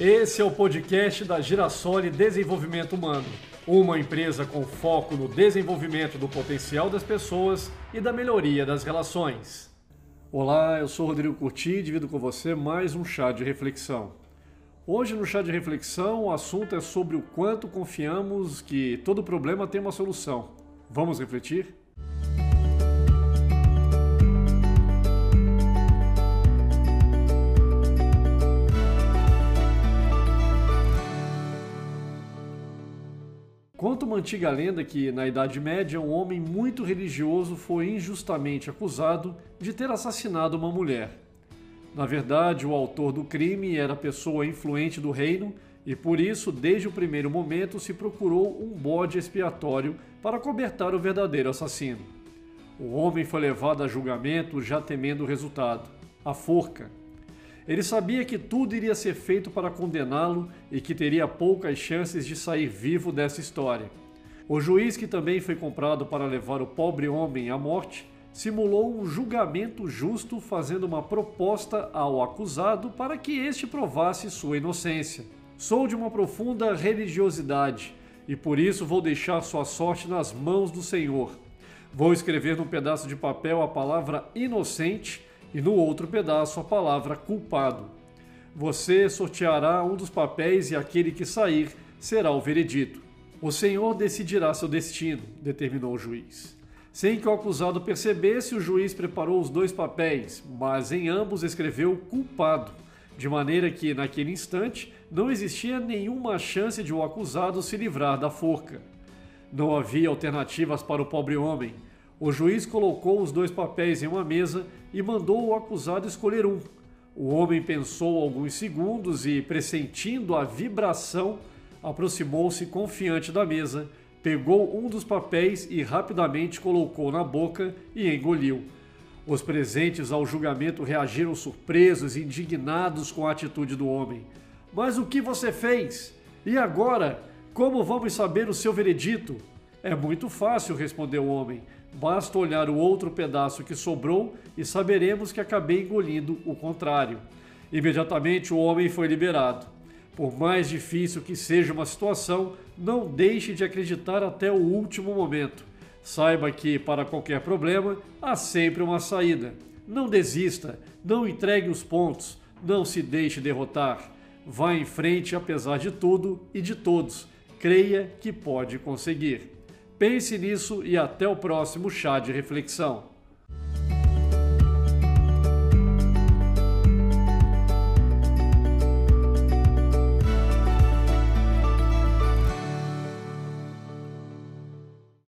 Esse é o podcast da Girassole Desenvolvimento Humano, uma empresa com foco no desenvolvimento do potencial das pessoas e da melhoria das relações. Olá, eu sou Rodrigo Curti e divido com você mais um chá de reflexão. Hoje no chá de reflexão o assunto é sobre o quanto confiamos que todo problema tem uma solução. Vamos refletir? Conta uma antiga lenda que, na Idade Média, um homem muito religioso foi injustamente acusado de ter assassinado uma mulher. Na verdade, o autor do crime era pessoa influente do reino e, por isso, desde o primeiro momento, se procurou um bode expiatório para cobertar o verdadeiro assassino. O homem foi levado a julgamento já temendo o resultado a forca. Ele sabia que tudo iria ser feito para condená-lo e que teria poucas chances de sair vivo dessa história. O juiz, que também foi comprado para levar o pobre homem à morte, simulou um julgamento justo, fazendo uma proposta ao acusado para que este provasse sua inocência. Sou de uma profunda religiosidade e por isso vou deixar sua sorte nas mãos do Senhor. Vou escrever num pedaço de papel a palavra inocente e no outro pedaço a palavra culpado. Você sorteará um dos papéis e aquele que sair será o veredito. O Senhor decidirá seu destino, determinou o juiz. Sem que o acusado percebesse, o juiz preparou os dois papéis, mas em ambos escreveu culpado, de maneira que, naquele instante, não existia nenhuma chance de o acusado se livrar da forca. Não havia alternativas para o pobre homem. O juiz colocou os dois papéis em uma mesa e mandou o acusado escolher um. O homem pensou alguns segundos e, pressentindo a vibração, aproximou-se confiante da mesa, pegou um dos papéis e rapidamente colocou na boca e engoliu. Os presentes ao julgamento reagiram surpresos e indignados com a atitude do homem. Mas o que você fez? E agora? Como vamos saber o seu veredito? É muito fácil, respondeu o homem. Basta olhar o outro pedaço que sobrou e saberemos que acabei engolindo o contrário. Imediatamente o homem foi liberado. Por mais difícil que seja uma situação, não deixe de acreditar até o último momento. Saiba que, para qualquer problema, há sempre uma saída. Não desista, não entregue os pontos, não se deixe derrotar. Vá em frente apesar de tudo e de todos. Creia que pode conseguir. Pense nisso e até o próximo chá de reflexão.